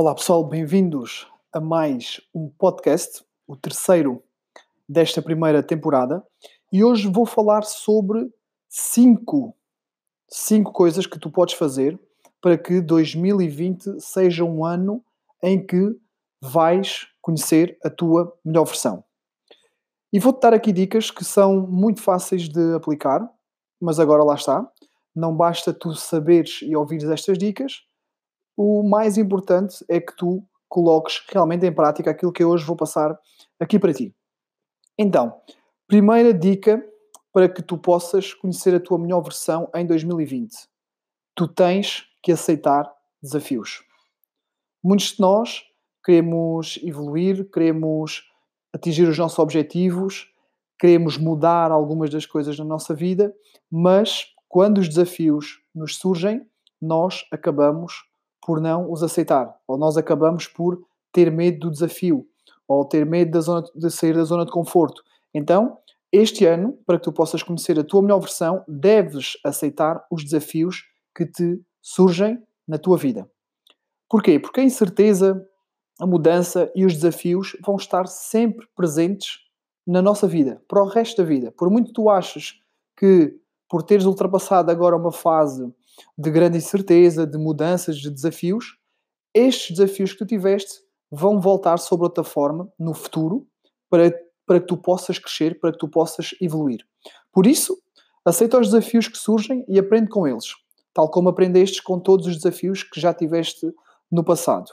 Olá pessoal, bem-vindos a mais um podcast, o terceiro desta primeira temporada. E hoje vou falar sobre cinco, cinco coisas que tu podes fazer para que 2020 seja um ano em que vais conhecer a tua melhor versão. E vou-te dar aqui dicas que são muito fáceis de aplicar, mas agora lá está. Não basta tu saberes e ouvires estas dicas, o mais importante é que tu coloques realmente em prática aquilo que eu hoje vou passar aqui para ti. Então, primeira dica para que tu possas conhecer a tua melhor versão em 2020. Tu tens que aceitar desafios. Muitos de nós queremos evoluir, queremos atingir os nossos objetivos, queremos mudar algumas das coisas na nossa vida, mas quando os desafios nos surgem, nós acabamos por não os aceitar, ou nós acabamos por ter medo do desafio, ou ter medo da zona, de sair da zona de conforto. Então, este ano, para que tu possas conhecer a tua melhor versão, deves aceitar os desafios que te surgem na tua vida. Porquê? Porque a incerteza, a mudança e os desafios vão estar sempre presentes na nossa vida, para o resto da vida. Por muito que tu achas que por teres ultrapassado agora uma fase de grande incerteza, de mudanças, de desafios, estes desafios que tu tiveste vão voltar sobre outra forma no futuro para, para que tu possas crescer, para que tu possas evoluir. Por isso, aceita os desafios que surgem e aprende com eles, tal como aprendestes com todos os desafios que já tiveste no passado.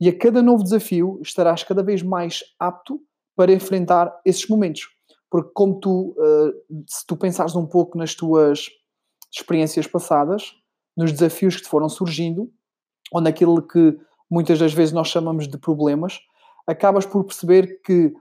E a cada novo desafio estarás cada vez mais apto para enfrentar esses momentos. Porque como tu, uh, se tu pensares um pouco nas tuas experiências passadas, nos desafios que foram surgindo, ou naquilo que muitas das vezes nós chamamos de problemas, acabas por perceber que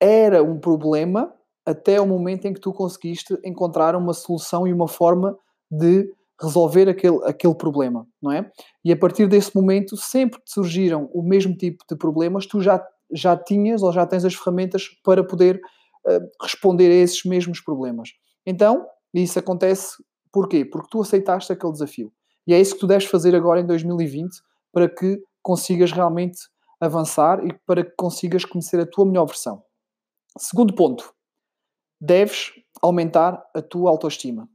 era um problema até o momento em que tu conseguiste encontrar uma solução e uma forma de resolver aquele, aquele problema, não é? E a partir desse momento, sempre que surgiram o mesmo tipo de problemas, tu já, já tinhas ou já tens as ferramentas para poder uh, responder a esses mesmos problemas. Então, isso acontece Porquê? Porque tu aceitaste aquele desafio. E é isso que tu deves fazer agora em 2020 para que consigas realmente avançar e para que consigas conhecer a tua melhor versão. Segundo ponto, deves aumentar a tua autoestima.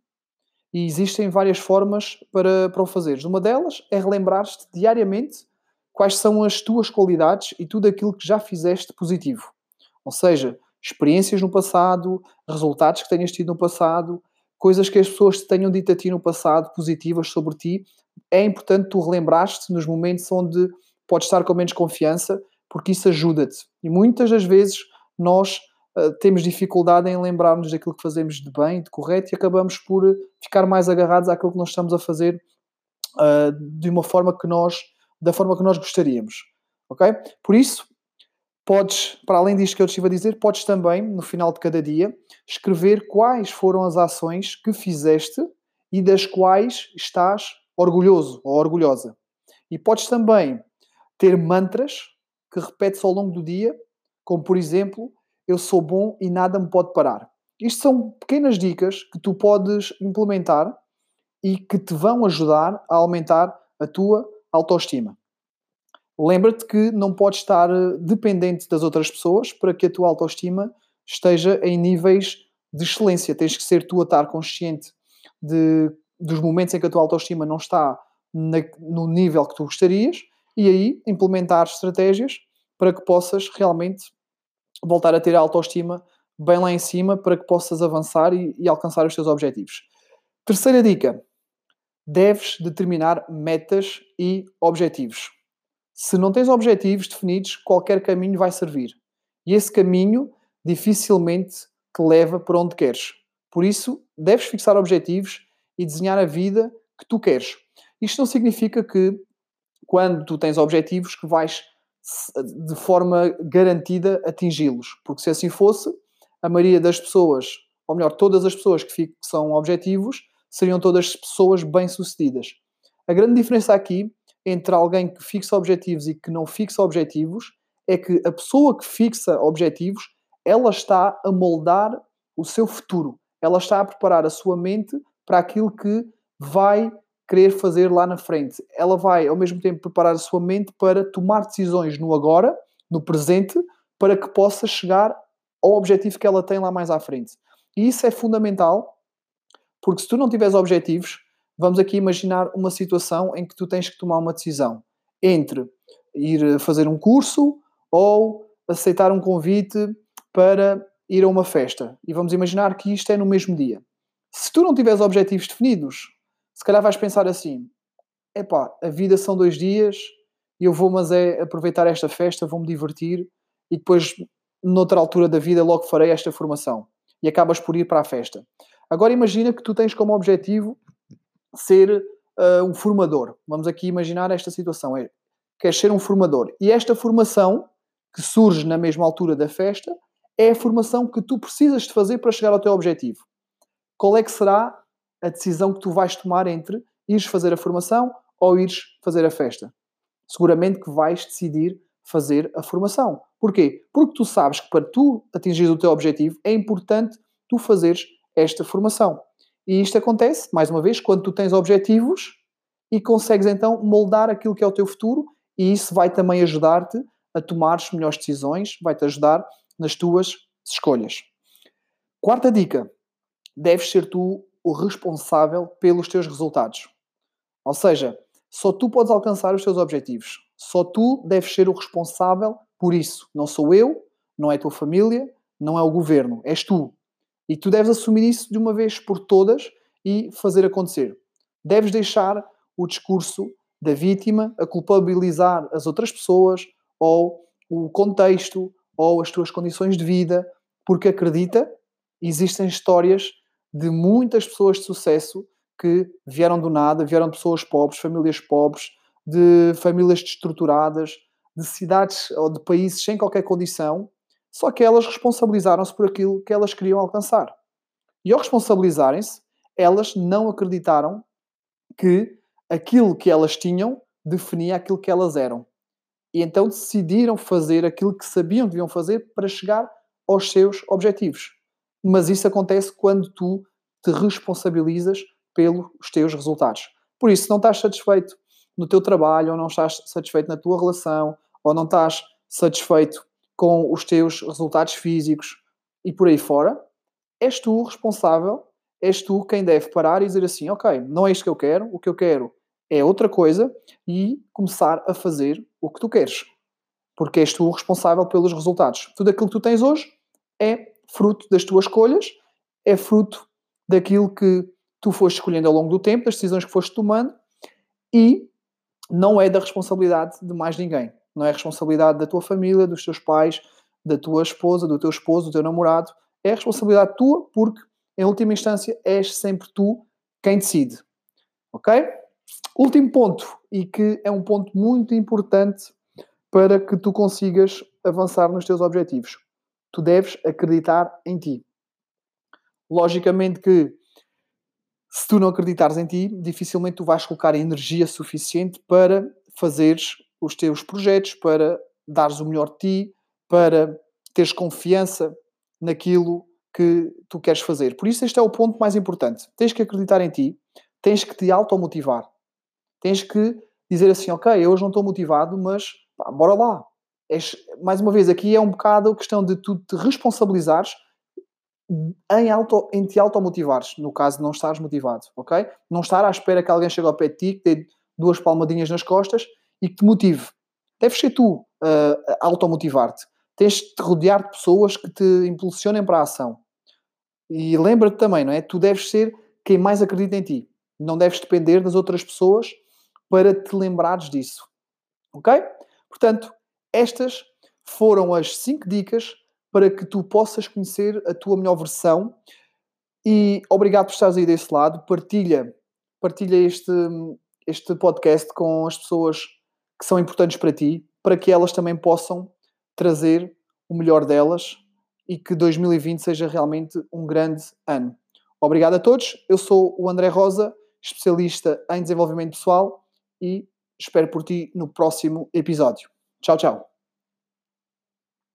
E existem várias formas para, para o fazeres. Uma delas é relembrar-te diariamente quais são as tuas qualidades e tudo aquilo que já fizeste positivo. Ou seja, experiências no passado, resultados que tenhas tido no passado, coisas que as pessoas te tenham dito a ti no passado, positivas sobre ti, é importante tu relembraste nos momentos onde podes estar com menos confiança, porque isso ajuda-te. E muitas das vezes nós uh, temos dificuldade em lembrar-nos daquilo que fazemos de bem, de correto, e acabamos por ficar mais agarrados àquilo que nós estamos a fazer uh, de uma forma que nós, da forma que nós gostaríamos. Ok? Por isso, Podes, para além disto que eu te estive a dizer, podes também, no final de cada dia, escrever quais foram as ações que fizeste e das quais estás orgulhoso ou orgulhosa. E podes também ter mantras que repetes ao longo do dia, como por exemplo, eu sou bom e nada me pode parar. Isto são pequenas dicas que tu podes implementar e que te vão ajudar a aumentar a tua autoestima. Lembra-te que não podes estar eh, dependente das outras pessoas para que a tua autoestima esteja em níveis de excelência. Tens que ser tu a estar consciente de, dos momentos em que a tua autoestima não está na, no nível que tu gostarias e aí implementar estratégias para que possas realmente voltar a ter a autoestima bem lá em cima para que possas avançar e, e alcançar os teus objetivos. Terceira dica: deves determinar metas e objetivos. Se não tens objetivos definidos, qualquer caminho vai servir. E esse caminho dificilmente te leva para onde queres. Por isso, deves fixar objetivos e desenhar a vida que tu queres. Isto não significa que, quando tu tens objetivos, que vais de forma garantida atingi-los. Porque se assim fosse, a maioria das pessoas, ou melhor, todas as pessoas que fixam objetivos, seriam todas pessoas bem-sucedidas. A grande diferença aqui entre alguém que fixa objetivos e que não fixa objetivos é que a pessoa que fixa objetivos, ela está a moldar o seu futuro. Ela está a preparar a sua mente para aquilo que vai querer fazer lá na frente. Ela vai, ao mesmo tempo, preparar a sua mente para tomar decisões no agora, no presente, para que possa chegar ao objetivo que ela tem lá mais à frente. E isso é fundamental, porque se tu não tiveres objetivos, vamos aqui imaginar uma situação em que tu tens que tomar uma decisão entre ir fazer um curso ou aceitar um convite para ir a uma festa. E vamos imaginar que isto é no mesmo dia. Se tu não tiveres objetivos definidos, se calhar vais pensar assim: epá, a vida são dois dias eu vou, mas é aproveitar esta festa, vou-me divertir e depois, noutra altura da vida, logo farei esta formação. E acabas por ir para a festa. Agora imagina que tu tens como objetivo ser uh, um formador. Vamos aqui imaginar esta situação. É, queres ser um formador. E esta formação, que surge na mesma altura da festa, é a formação que tu precisas de fazer para chegar ao teu objetivo. Qual é que será a decisão que tu vais tomar entre ires fazer a formação ou ires fazer a festa? Seguramente que vais decidir fazer a formação. Porquê? Porque tu sabes que para tu atingir o teu objetivo é importante tu fazeres esta formação. E isto acontece, mais uma vez, quando tu tens objetivos e consegues então moldar aquilo que é o teu futuro e isso vai também ajudar-te a tomar as melhores decisões, vai-te ajudar nas tuas escolhas. Quarta dica: deves ser tu o responsável pelos teus resultados. Ou seja, só tu podes alcançar os teus objetivos. Só tu deves ser o responsável por isso. Não sou eu, não é a tua família, não é o governo, és tu. E tu deves assumir isso de uma vez por todas e fazer acontecer. Deves deixar o discurso da vítima a culpabilizar as outras pessoas ou o contexto ou as tuas condições de vida, porque acredita, existem histórias de muitas pessoas de sucesso que vieram do nada, vieram de pessoas pobres, famílias pobres, de famílias destruturadas, de cidades ou de países sem qualquer condição, só que elas responsabilizaram-se por aquilo que elas queriam alcançar. E ao responsabilizarem-se, elas não acreditaram que aquilo que elas tinham definia aquilo que elas eram. E então decidiram fazer aquilo que sabiam que deviam fazer para chegar aos seus objetivos. Mas isso acontece quando tu te responsabilizas pelos teus resultados. Por isso, se não estás satisfeito no teu trabalho, ou não estás satisfeito na tua relação, ou não estás satisfeito com os teus resultados físicos e por aí fora, és tu o responsável, és tu quem deve parar e dizer assim: ok, não é isto que eu quero, o que eu quero é outra coisa e começar a fazer o que tu queres. Porque és tu o responsável pelos resultados. Tudo aquilo que tu tens hoje é fruto das tuas escolhas, é fruto daquilo que tu foste escolhendo ao longo do tempo, das decisões que foste tomando e não é da responsabilidade de mais ninguém. Não é responsabilidade da tua família, dos teus pais, da tua esposa, do teu esposo, do teu namorado. É responsabilidade tua porque, em última instância, és sempre tu quem decide. Ok? Último ponto, e que é um ponto muito importante para que tu consigas avançar nos teus objetivos. Tu deves acreditar em ti. Logicamente que se tu não acreditares em ti, dificilmente tu vais colocar energia suficiente para fazeres os teus projetos, para dares o melhor de ti, para teres confiança naquilo que tu queres fazer. Por isso, este é o ponto mais importante. Tens que acreditar em ti, tens que te automotivar. Tens que dizer assim, ok, eu hoje não estou motivado, mas pá, bora lá. És, mais uma vez, aqui é um bocado a questão de tu te responsabilizares em, auto, em te automotivares, no caso de não estares motivado, ok? Não estar à espera que alguém chegue ao pé de ti, que dê duas palmadinhas nas costas e que te motive. Deves ser tu uh, a automotivar-te. Tens de te rodear de pessoas que te impulsionem para a ação. E lembra-te também, não é? Tu deves ser quem mais acredita em ti. Não deves depender das outras pessoas para te lembrares disso. Ok? Portanto, estas foram as 5 dicas para que tu possas conhecer a tua melhor versão. E obrigado por estares aí desse lado. Partilha, partilha este, este podcast com as pessoas que são importantes para ti, para que elas também possam trazer o melhor delas e que 2020 seja realmente um grande ano. Obrigado a todos. Eu sou o André Rosa, especialista em desenvolvimento pessoal e espero por ti no próximo episódio. Tchau, tchau.